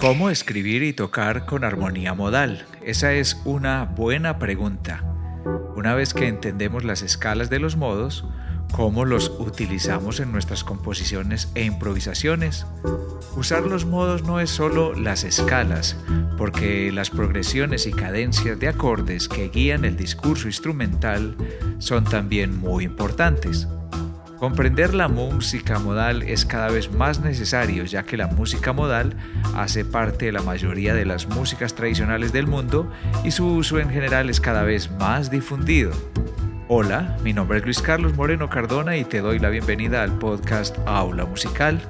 ¿Cómo escribir y tocar con armonía modal? Esa es una buena pregunta. Una vez que entendemos las escalas de los modos, ¿cómo los utilizamos en nuestras composiciones e improvisaciones? Usar los modos no es solo las escalas, porque las progresiones y cadencias de acordes que guían el discurso instrumental son también muy importantes. Comprender la música modal es cada vez más necesario ya que la música modal hace parte de la mayoría de las músicas tradicionales del mundo y su uso en general es cada vez más difundido. Hola, mi nombre es Luis Carlos Moreno Cardona y te doy la bienvenida al podcast Aula Musical,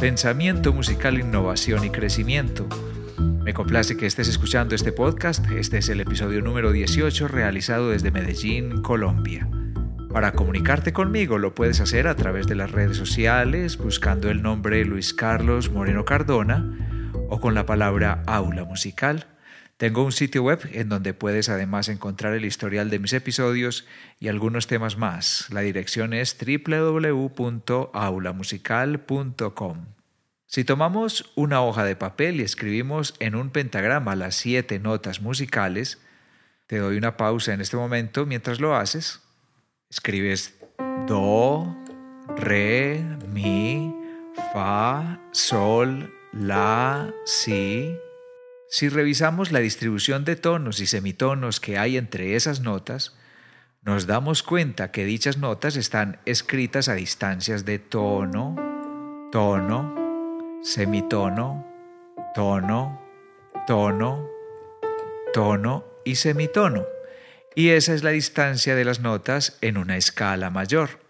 Pensamiento Musical, Innovación y Crecimiento. Me complace que estés escuchando este podcast. Este es el episodio número 18 realizado desde Medellín, Colombia. Para comunicarte conmigo lo puedes hacer a través de las redes sociales buscando el nombre Luis Carlos Moreno Cardona o con la palabra aula musical. Tengo un sitio web en donde puedes además encontrar el historial de mis episodios y algunos temas más. La dirección es www.aulamusical.com. Si tomamos una hoja de papel y escribimos en un pentagrama las siete notas musicales, te doy una pausa en este momento mientras lo haces Escribes do, re, mi, fa, sol, la, si. Si revisamos la distribución de tonos y semitonos que hay entre esas notas, nos damos cuenta que dichas notas están escritas a distancias de tono, tono, semitono, tono, tono, tono y semitono y esa es la distancia de las notas en una escala mayor.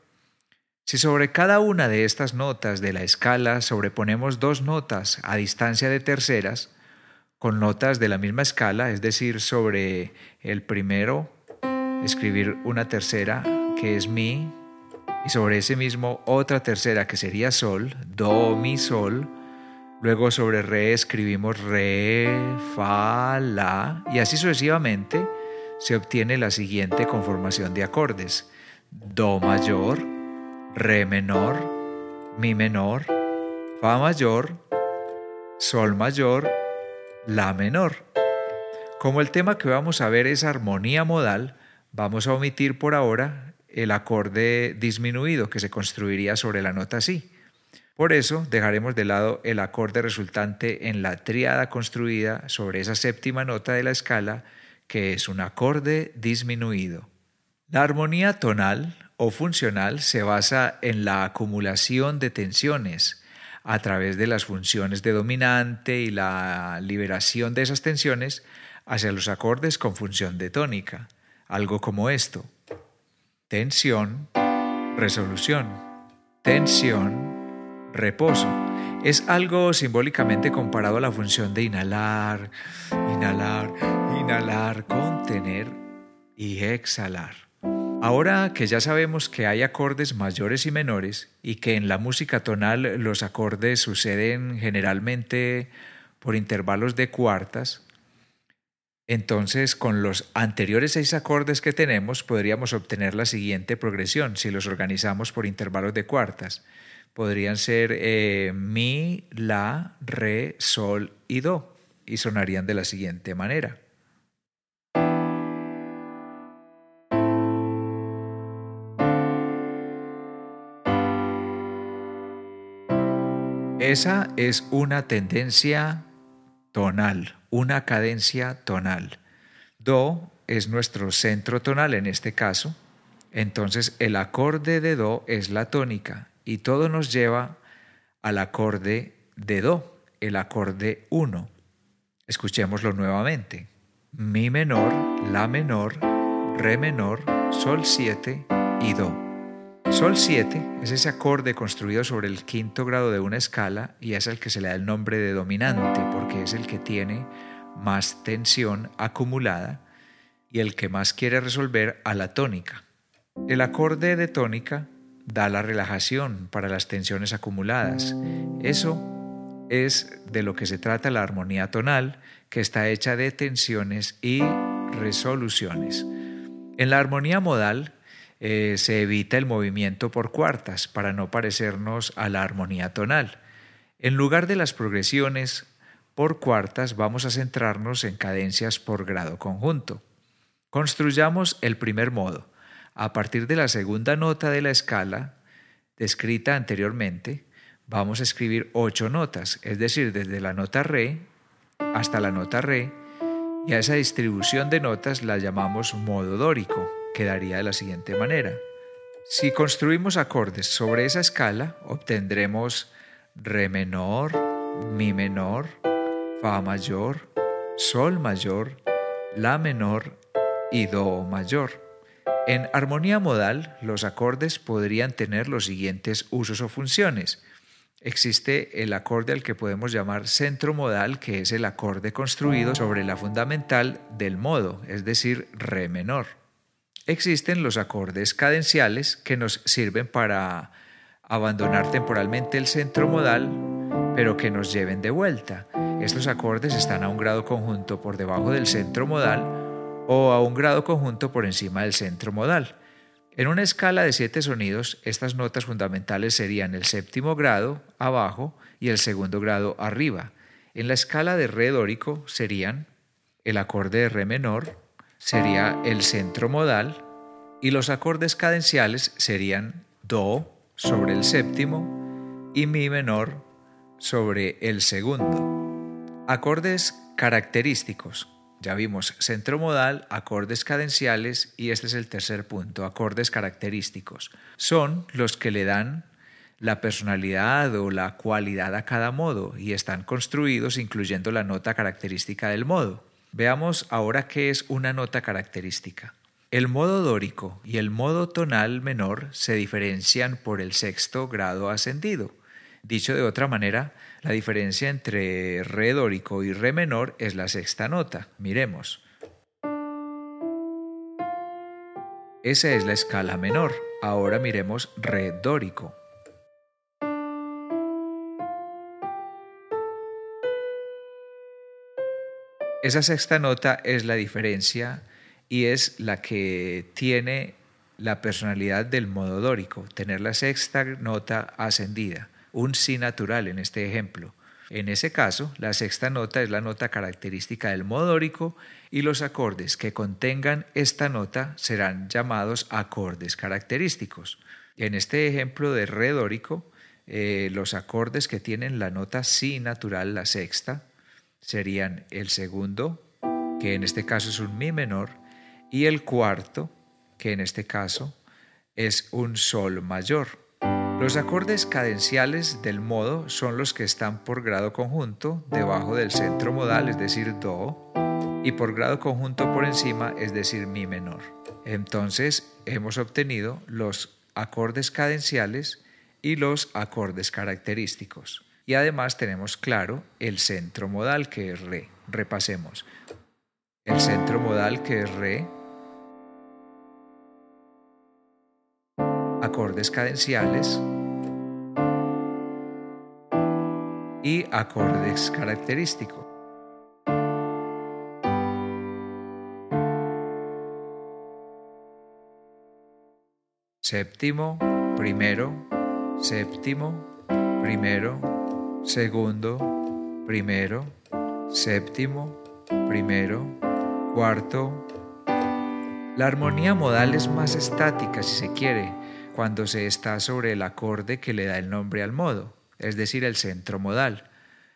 Si sobre cada una de estas notas de la escala sobreponemos dos notas a distancia de terceras, con notas de la misma escala, es decir, sobre el primero escribir una tercera que es mi, y sobre ese mismo otra tercera que sería sol, do, mi, sol, luego sobre re escribimos re, fa, la, y así sucesivamente, se obtiene la siguiente conformación de acordes. Do mayor, Re menor, Mi menor, Fa mayor, Sol mayor, La menor. Como el tema que vamos a ver es armonía modal, vamos a omitir por ahora el acorde disminuido que se construiría sobre la nota Si. Por eso dejaremos de lado el acorde resultante en la tríada construida sobre esa séptima nota de la escala que es un acorde disminuido. La armonía tonal o funcional se basa en la acumulación de tensiones a través de las funciones de dominante y la liberación de esas tensiones hacia los acordes con función de tónica, algo como esto. Tensión, resolución, tensión, reposo. Es algo simbólicamente comparado a la función de inhalar, inhalar, inhalar, contener y exhalar. Ahora que ya sabemos que hay acordes mayores y menores y que en la música tonal los acordes suceden generalmente por intervalos de cuartas, entonces con los anteriores seis acordes que tenemos podríamos obtener la siguiente progresión si los organizamos por intervalos de cuartas. Podrían ser eh, mi, la, re, sol y do y sonarían de la siguiente manera. Esa es una tendencia tonal, una cadencia tonal. Do es nuestro centro tonal en este caso, entonces el acorde de Do es la tónica y todo nos lleva al acorde de Do, el acorde 1. Escuchémoslo nuevamente. Mi menor, La menor, Re menor, Sol 7 y Do. Sol 7 es ese acorde construido sobre el quinto grado de una escala y es el que se le da el nombre de dominante porque es el que tiene más tensión acumulada y el que más quiere resolver a la tónica. El acorde de tónica da la relajación para las tensiones acumuladas. Eso es de lo que se trata la armonía tonal, que está hecha de tensiones y resoluciones. En la armonía modal eh, se evita el movimiento por cuartas para no parecernos a la armonía tonal. En lugar de las progresiones, por cuartas vamos a centrarnos en cadencias por grado conjunto. Construyamos el primer modo. A partir de la segunda nota de la escala, descrita anteriormente, vamos a escribir ocho notas, es decir, desde la nota re hasta la nota re, y a esa distribución de notas la llamamos modo dórico. Quedaría de la siguiente manera. Si construimos acordes sobre esa escala, obtendremos re menor, mi menor, fa mayor, sol mayor, la menor y do mayor. En armonía modal, los acordes podrían tener los siguientes usos o funciones. Existe el acorde al que podemos llamar centro modal, que es el acorde construido sobre la fundamental del modo, es decir, re menor. Existen los acordes cadenciales que nos sirven para abandonar temporalmente el centro modal, pero que nos lleven de vuelta. Estos acordes están a un grado conjunto por debajo del centro modal o a un grado conjunto por encima del centro modal. En una escala de siete sonidos, estas notas fundamentales serían el séptimo grado abajo y el segundo grado arriba. En la escala de re dórico serían el acorde de re menor, sería el centro modal y los acordes cadenciales serían do sobre el séptimo y mi menor sobre el segundo. Acordes característicos. Ya vimos centro modal, acordes cadenciales y este es el tercer punto, acordes característicos. Son los que le dan la personalidad o la cualidad a cada modo y están construidos incluyendo la nota característica del modo. Veamos ahora qué es una nota característica. El modo dórico y el modo tonal menor se diferencian por el sexto grado ascendido. Dicho de otra manera, la diferencia entre re dórico y re menor es la sexta nota. Miremos. Esa es la escala menor. Ahora miremos re dórico. Esa sexta nota es la diferencia y es la que tiene la personalidad del modo dórico, tener la sexta nota ascendida un si natural en este ejemplo. En ese caso, la sexta nota es la nota característica del modo dórico y los acordes que contengan esta nota serán llamados acordes característicos. En este ejemplo de re dórico, eh, los acordes que tienen la nota si natural, la sexta, serían el segundo, que en este caso es un mi menor, y el cuarto, que en este caso es un sol mayor. Los acordes cadenciales del modo son los que están por grado conjunto debajo del centro modal, es decir, Do, y por grado conjunto por encima, es decir, Mi menor. Entonces hemos obtenido los acordes cadenciales y los acordes característicos. Y además tenemos claro el centro modal que es Re. Repasemos. El centro modal que es Re acordes cadenciales y acordes característicos. Séptimo, primero, séptimo, primero, segundo, primero, séptimo, primero, cuarto. La armonía modal es más estática si se quiere, cuando se está sobre el acorde que le da el nombre al modo, es decir, el centro modal.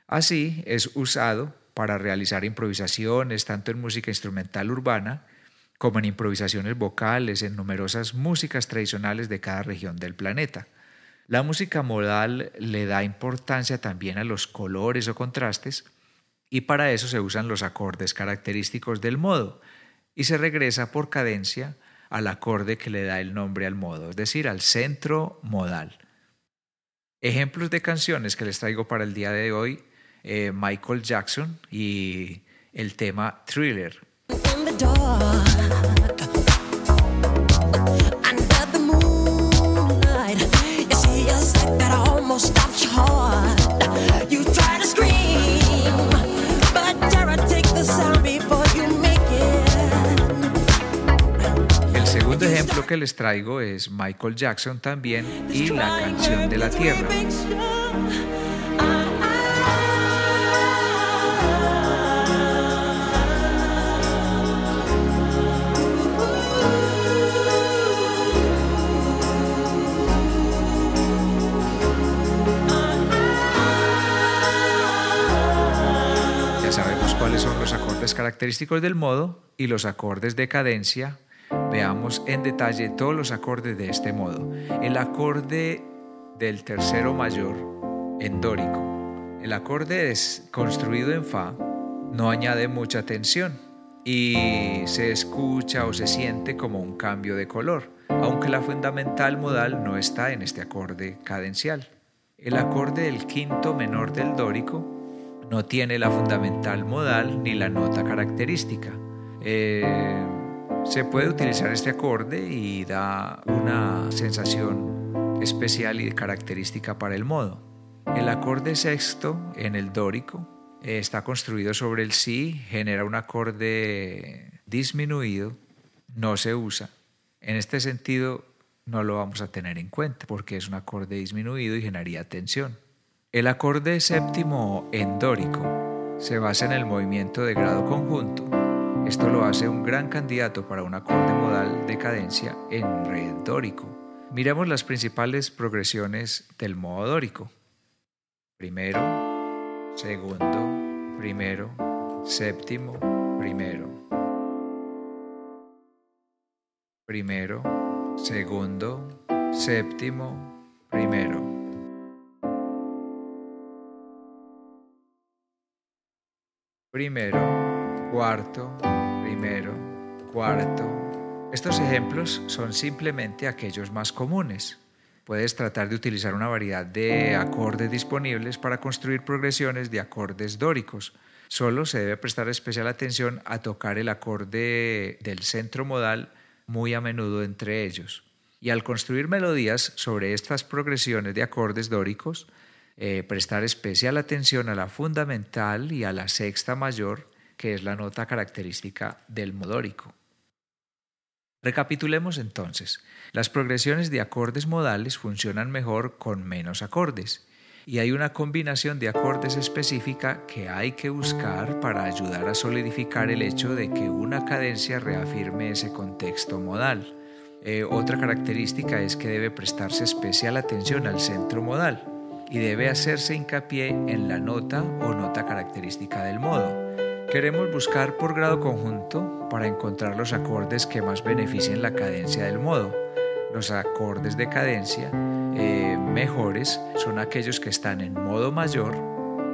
Así es usado para realizar improvisaciones tanto en música instrumental urbana como en improvisaciones vocales en numerosas músicas tradicionales de cada región del planeta. La música modal le da importancia también a los colores o contrastes y para eso se usan los acordes característicos del modo y se regresa por cadencia al acorde que le da el nombre al modo, es decir, al centro modal. Ejemplos de canciones que les traigo para el día de hoy, eh, Michael Jackson y el tema Thriller. que les traigo es Michael Jackson también y la canción de la tierra. Ya sabemos cuáles son los acordes característicos del modo y los acordes de cadencia Veamos en detalle todos los acordes de este modo. El acorde del tercero mayor en dórico. El acorde es construido en fa, no añade mucha tensión y se escucha o se siente como un cambio de color, aunque la fundamental modal no está en este acorde cadencial. El acorde del quinto menor del dórico no tiene la fundamental modal ni la nota característica. Eh, se puede utilizar este acorde y da una sensación especial y característica para el modo. El acorde sexto en el dórico eh, está construido sobre el si, genera un acorde disminuido, no se usa. En este sentido no lo vamos a tener en cuenta porque es un acorde disminuido y generaría tensión. El acorde séptimo en dórico se basa en el movimiento de grado conjunto. Esto lo hace un gran candidato para un acorde modal de cadencia en re dórico. Miremos las principales progresiones del modo dórico. Primero, segundo, primero, séptimo, primero. Primero, segundo, séptimo, primero. primero, cuarto, primero, cuarto. Estos ejemplos son simplemente aquellos más comunes. Puedes tratar de utilizar una variedad de acordes disponibles para construir progresiones de acordes dóricos. Solo se debe prestar especial atención a tocar el acorde del centro modal muy a menudo entre ellos. Y al construir melodías sobre estas progresiones de acordes dóricos, eh, prestar especial atención a la fundamental y a la sexta mayor, que es la nota característica del modórico. Recapitulemos entonces. Las progresiones de acordes modales funcionan mejor con menos acordes y hay una combinación de acordes específica que hay que buscar para ayudar a solidificar el hecho de que una cadencia reafirme ese contexto modal. Eh, otra característica es que debe prestarse especial atención al centro modal y debe hacerse hincapié en la nota o nota característica del modo. Queremos buscar por grado conjunto para encontrar los acordes que más beneficien la cadencia del modo. Los acordes de cadencia eh, mejores son aquellos que están en modo mayor,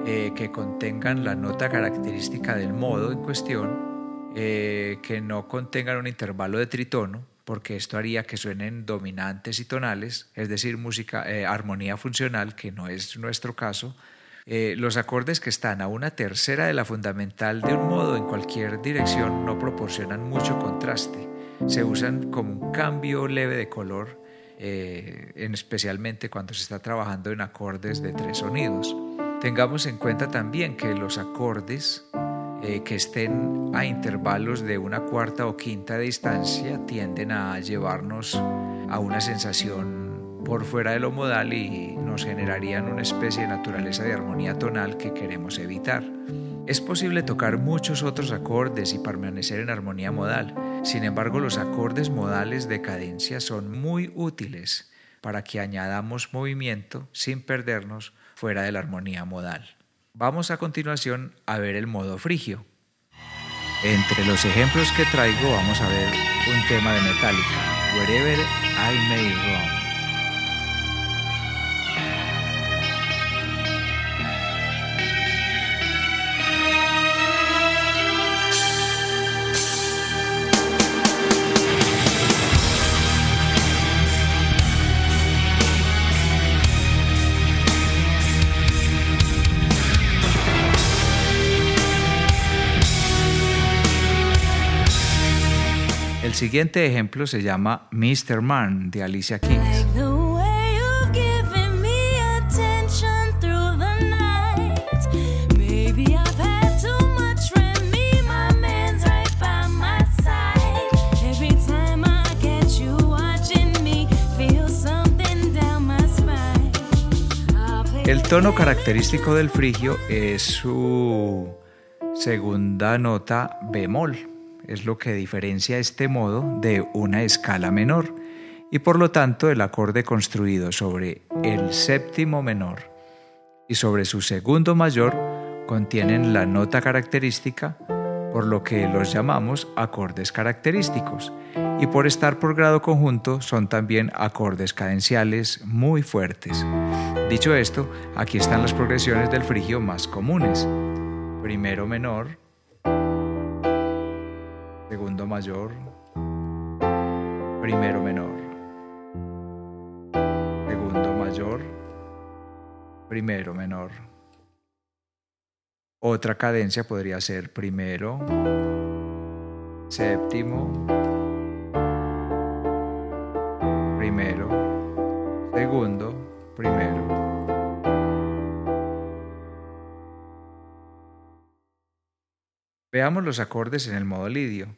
eh, que contengan la nota característica del modo en cuestión, eh, que no contengan un intervalo de tritono, porque esto haría que suenen dominantes y tonales, es decir, música, eh, armonía funcional, que no es nuestro caso. Eh, los acordes que están a una tercera de la fundamental de un modo en cualquier dirección no proporcionan mucho contraste. Se usan como un cambio leve de color, eh, especialmente cuando se está trabajando en acordes de tres sonidos. Tengamos en cuenta también que los acordes eh, que estén a intervalos de una cuarta o quinta distancia tienden a llevarnos a una sensación por fuera de lo modal y nos generarían una especie de naturaleza de armonía tonal que queremos evitar. Es posible tocar muchos otros acordes y permanecer en armonía modal, sin embargo los acordes modales de cadencia son muy útiles para que añadamos movimiento sin perdernos fuera de la armonía modal. Vamos a continuación a ver el modo frigio. Entre los ejemplos que traigo vamos a ver un tema de Metallica, Wherever I May Roam. Siguiente ejemplo se llama Mr. Man de Alicia Keys. El tono característico del frigio es su segunda nota bemol es lo que diferencia este modo de una escala menor y por lo tanto el acorde construido sobre el séptimo menor y sobre su segundo mayor contienen la nota característica, por lo que los llamamos acordes característicos, y por estar por grado conjunto son también acordes cadenciales muy fuertes. Dicho esto, aquí están las progresiones del frigio más comunes. Primero menor, segundo mayor, primero menor, segundo mayor, primero menor. Otra cadencia podría ser primero, séptimo, primero, segundo, primero. Veamos los acordes en el modo lidio.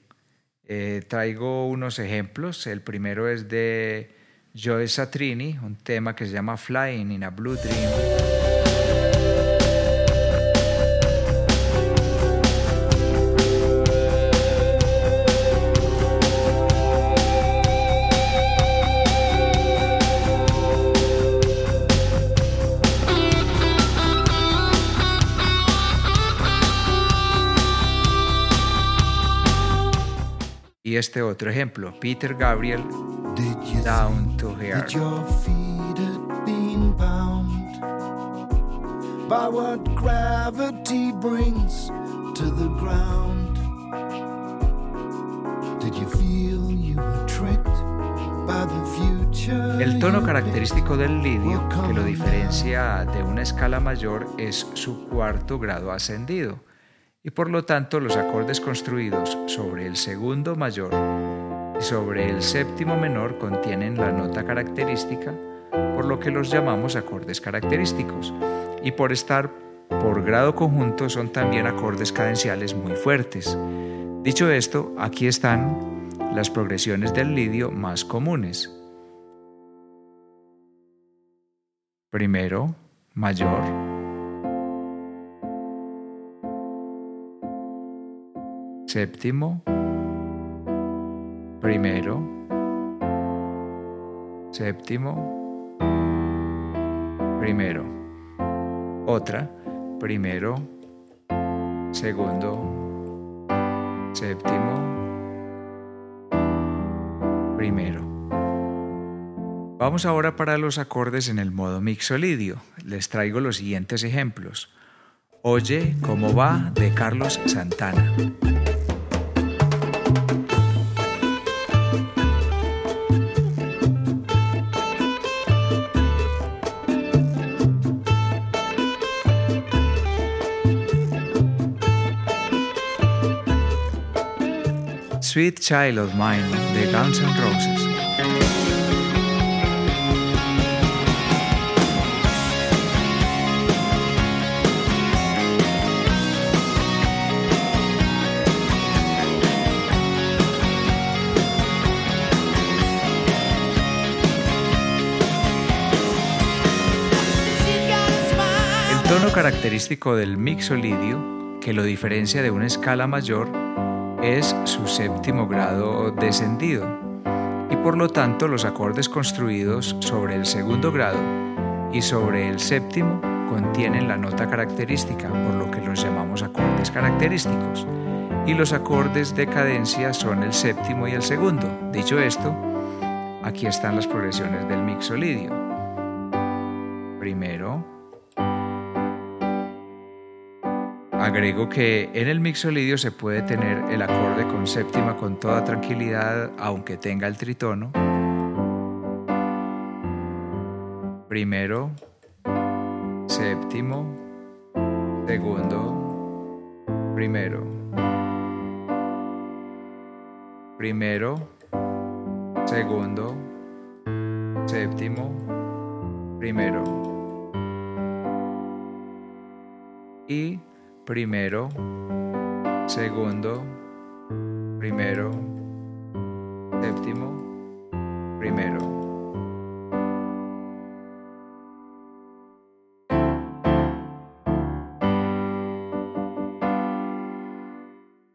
Eh, traigo unos ejemplos. El primero es de Joe Satrini, un tema que se llama Flying in a Blue Dream. Y este otro ejemplo, Peter Gabriel, Down to Here. by what gravity brings to the ground. Did you feel you were tricked by the future? El tono característico del lidio, que lo diferencia de una escala mayor, es su cuarto grado ascendido y por lo tanto los acordes construidos sobre el segundo mayor y sobre el séptimo menor contienen la nota característica, por lo que los llamamos acordes característicos, y por estar por grado conjunto son también acordes cadenciales muy fuertes. Dicho esto, aquí están las progresiones del lidio más comunes. Primero, mayor, séptimo, primero, séptimo, primero. Otra, primero, segundo, séptimo, primero. Vamos ahora para los acordes en el modo mixolidio. Les traigo los siguientes ejemplos. Oye cómo va de Carlos Santana. Sweet Child of Mine de Guns N' Roses. El tono característico del mixolidio, que lo diferencia de una escala mayor, es su séptimo grado descendido y por lo tanto los acordes construidos sobre el segundo grado y sobre el séptimo contienen la nota característica, por lo que los llamamos acordes característicos. Y los acordes de cadencia son el séptimo y el segundo. Dicho esto, aquí están las progresiones del mixolidio. Primero, Agrego que en el mixolidio se puede tener el acorde con séptima con toda tranquilidad, aunque tenga el tritono. Primero, séptimo, segundo, primero. Primero, segundo, séptimo, primero. Y primero, segundo, primero, séptimo, primero.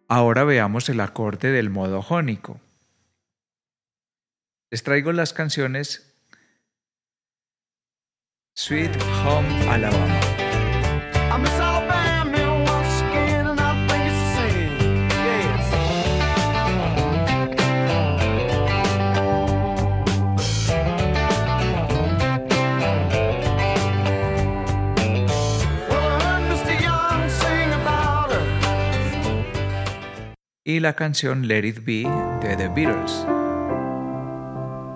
Ahora veamos el acorde del modo jónico. Les traigo las canciones Sweet Home Alabama. Y la canción Let It Be de The Beatles.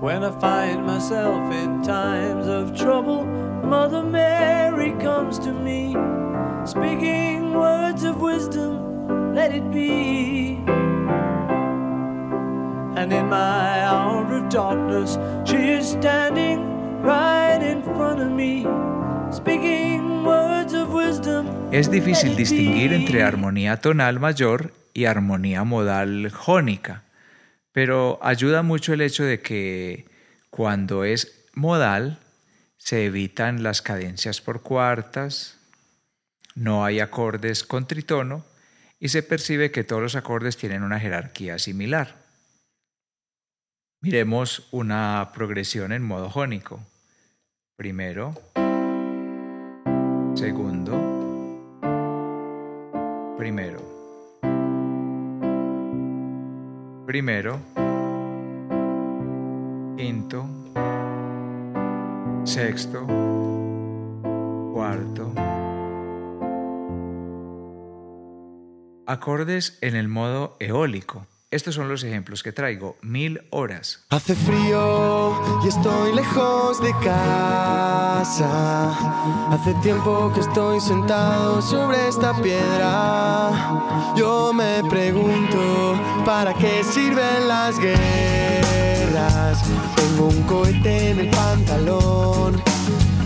When I find myself in times of trouble, Mother Mary comes to me, speaking words of wisdom, let it be. And in my hour of darkness, she is standing right in front of me, speaking words of wisdom. Es difícil distinguir entre armonía tonal mayor y armonía modal jónica, pero ayuda mucho el hecho de que cuando es modal se evitan las cadencias por cuartas, no hay acordes con tritono y se percibe que todos los acordes tienen una jerarquía similar. Miremos una progresión en modo jónico. Primero, segundo, primero, primero, quinto, sexto, cuarto. Acordes en el modo eólico. Estos son los ejemplos que traigo. Mil horas. Hace frío y estoy lejos de casa. Hace tiempo que estoy sentado sobre esta piedra. Yo me pregunto, ¿para qué sirven las guerras? Tengo un cohete en el pantalón.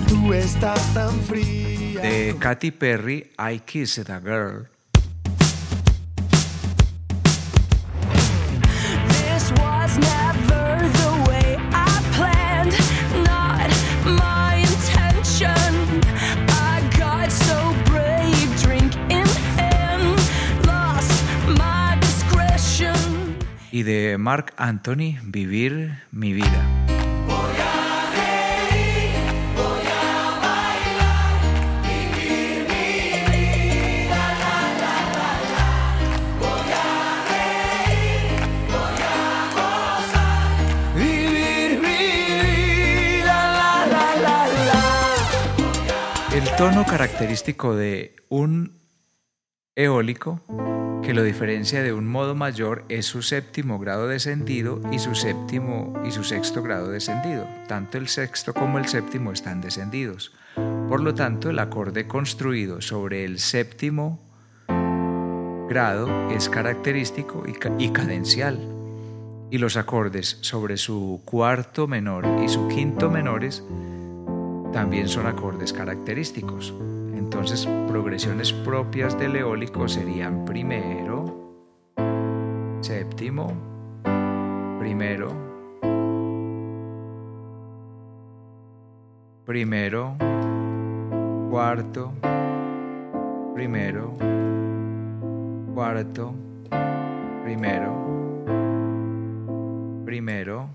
Tú estás tan fría. De Katy Perry, I Kissed a Girl. Y de Mark Anthony, Vivir mi vida. Vivir mi vida, la, la, la, la. El tono característico de un eólico que lo diferencia de un modo mayor es su séptimo grado descendido y su séptimo y su sexto grado descendido. Tanto el sexto como el séptimo están descendidos. Por lo tanto, el acorde construido sobre el séptimo grado es característico y, ca- y cadencial. Y los acordes sobre su cuarto menor y su quinto menores también son acordes característicos. Entonces, progresiones propias del eólico serían primero, séptimo, primero, primero, cuarto, primero, cuarto, primero, primero,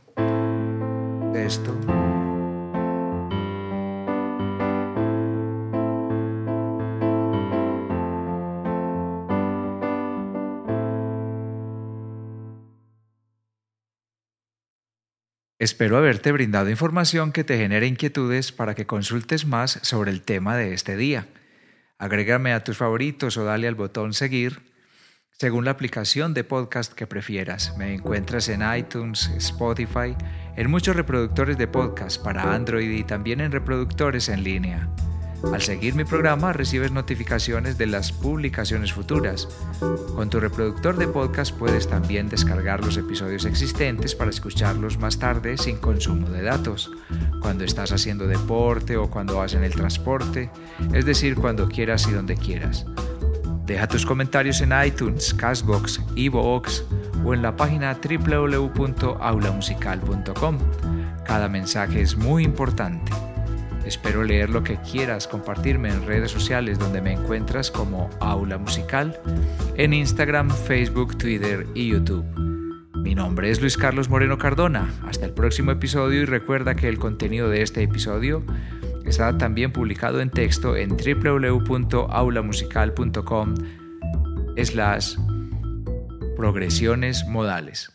sexto, Espero haberte brindado información que te genere inquietudes para que consultes más sobre el tema de este día. Agrégame a tus favoritos o dale al botón seguir según la aplicación de podcast que prefieras. Me encuentras en iTunes, Spotify, en muchos reproductores de podcast para Android y también en reproductores en línea. Al seguir mi programa recibes notificaciones de las publicaciones futuras. Con tu reproductor de podcast puedes también descargar los episodios existentes para escucharlos más tarde sin consumo de datos, cuando estás haciendo deporte o cuando vas en el transporte, es decir, cuando quieras y donde quieras. Deja tus comentarios en iTunes, Castbox, Evox o en la página www.aulamusical.com. Cada mensaje es muy importante. Espero leer lo que quieras, compartirme en redes sociales donde me encuentras como Aula Musical, en Instagram, Facebook, Twitter y YouTube. Mi nombre es Luis Carlos Moreno Cardona. Hasta el próximo episodio y recuerda que el contenido de este episodio está también publicado en texto en www.aulamusical.com slash progresiones modales.